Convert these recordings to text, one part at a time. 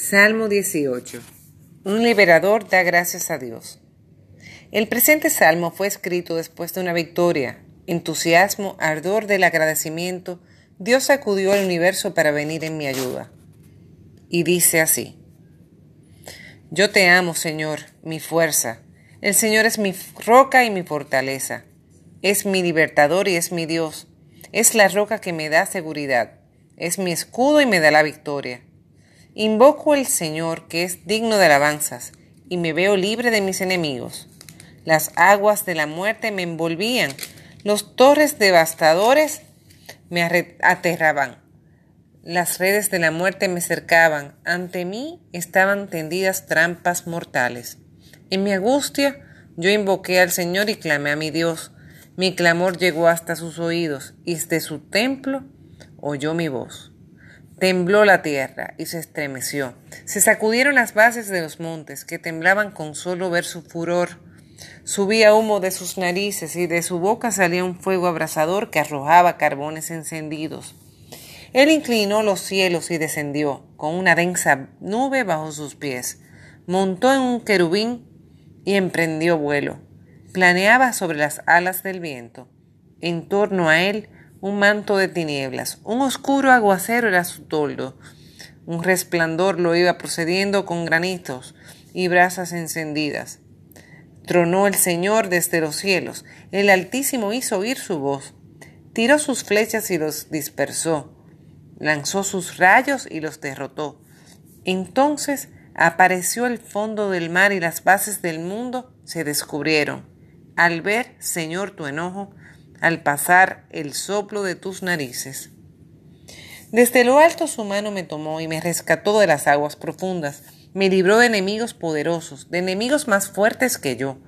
Salmo 18. Un liberador da gracias a Dios. El presente salmo fue escrito después de una victoria, entusiasmo, ardor del agradecimiento. Dios sacudió al universo para venir en mi ayuda. Y dice así. Yo te amo, Señor, mi fuerza. El Señor es mi roca y mi fortaleza. Es mi libertador y es mi Dios. Es la roca que me da seguridad. Es mi escudo y me da la victoria. Invoco al Señor que es digno de alabanzas, y me veo libre de mis enemigos. Las aguas de la muerte me envolvían, los torres devastadores me aterraban. Las redes de la muerte me cercaban, ante mí estaban tendidas trampas mortales. En mi angustia yo invoqué al Señor y clamé a mi Dios. Mi clamor llegó hasta sus oídos, y desde su templo oyó mi voz. Tembló la tierra y se estremeció. Se sacudieron las bases de los montes, que temblaban con solo ver su furor. Subía humo de sus narices y de su boca salía un fuego abrasador que arrojaba carbones encendidos. Él inclinó los cielos y descendió, con una densa nube bajo sus pies. Montó en un querubín y emprendió vuelo. Planeaba sobre las alas del viento. En torno a él un manto de tinieblas, un oscuro aguacero era su toldo, un resplandor lo iba procediendo con granitos y brasas encendidas. Tronó el Señor desde los cielos, el Altísimo hizo oír su voz, tiró sus flechas y los dispersó, lanzó sus rayos y los derrotó. Entonces apareció el fondo del mar y las bases del mundo se descubrieron. Al ver, Señor, tu enojo, al pasar el soplo de tus narices. Desde lo alto su mano me tomó y me rescató de las aguas profundas, me libró de enemigos poderosos, de enemigos más fuertes que yo.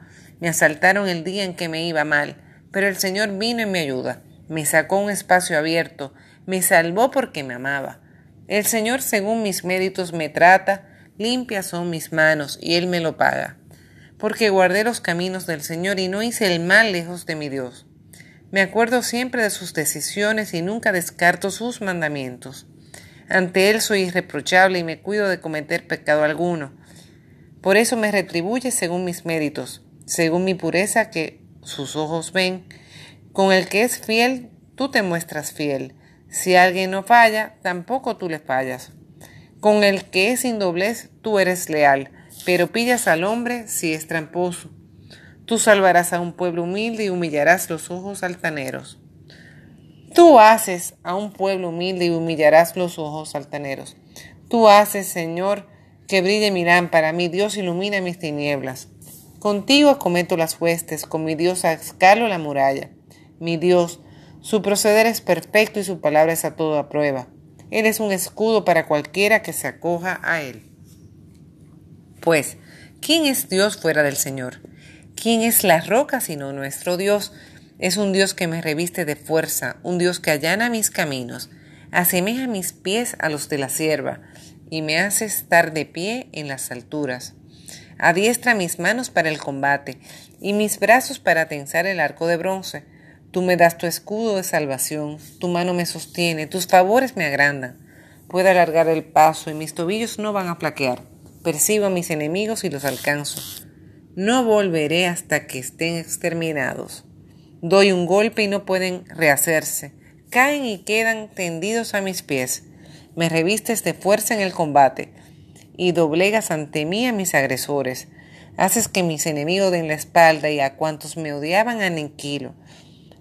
Me asaltaron el día en que me iba mal, pero el Señor vino en mi ayuda, me sacó un espacio abierto, me salvó porque me amaba. El Señor según mis méritos me trata, limpias son mis manos y Él me lo paga. Porque guardé los caminos del Señor y no hice el mal lejos de mi Dios. Me acuerdo siempre de sus decisiones y nunca descarto sus mandamientos. Ante Él soy irreprochable y me cuido de cometer pecado alguno. Por eso me retribuye según mis méritos, según mi pureza que sus ojos ven. Con el que es fiel, tú te muestras fiel. Si alguien no falla, tampoco tú le fallas. Con el que es indoblez, tú eres leal, pero pillas al hombre si es tramposo. Tú salvarás a un pueblo humilde y humillarás los ojos altaneros. Tú haces a un pueblo humilde y humillarás los ojos altaneros. Tú haces, Señor, que brille mi lámpara, mi Dios ilumina mis tinieblas. Contigo acometo las huestes, con mi Dios escalo la muralla. Mi Dios, su proceder es perfecto y su palabra es a toda prueba. Él es un escudo para cualquiera que se acoja a él. Pues, ¿quién es Dios fuera del Señor? ¿Quién es la roca sino nuestro Dios? Es un Dios que me reviste de fuerza, un Dios que allana mis caminos, asemeja mis pies a los de la sierva, y me hace estar de pie en las alturas. Adiestra mis manos para el combate, y mis brazos para tensar el arco de bronce. Tú me das tu escudo de salvación, tu mano me sostiene, tus favores me agrandan. Puedo alargar el paso y mis tobillos no van a flaquear. Percibo a mis enemigos y los alcanzo. No volveré hasta que estén exterminados. Doy un golpe y no pueden rehacerse. Caen y quedan tendidos a mis pies. Me revistes de fuerza en el combate y doblegas ante mí a mis agresores. Haces que mis enemigos den la espalda y a cuantos me odiaban aniquilo.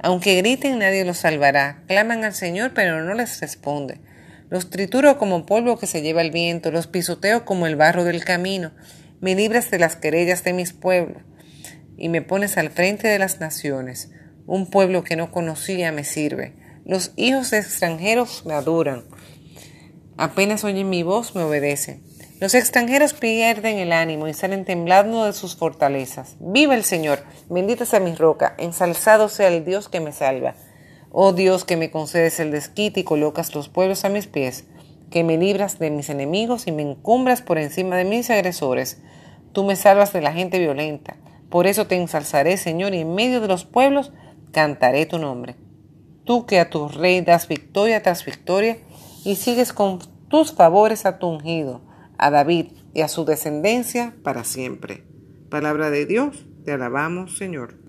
Aunque griten nadie los salvará. Claman al Señor pero no les responde. Los trituro como polvo que se lleva el viento, los pisoteo como el barro del camino me libras de las querellas de mis pueblos y me pones al frente de las naciones. Un pueblo que no conocía me sirve. Los hijos de extranjeros me adoran. Apenas oyen mi voz, me obedecen. Los extranjeros pierden el ánimo y salen temblando de sus fortalezas. ¡Viva el Señor! Bendita sea mi roca, ensalzado sea el Dios que me salva. Oh Dios que me concedes el desquite y colocas los pueblos a mis pies que me libras de mis enemigos y me encumbras por encima de mis agresores. Tú me salvas de la gente violenta. Por eso te ensalzaré, Señor, y en medio de los pueblos cantaré tu nombre. Tú que a tu rey das victoria tras victoria y sigues con tus favores a tu ungido, a David y a su descendencia para siempre. Palabra de Dios, te alabamos, Señor.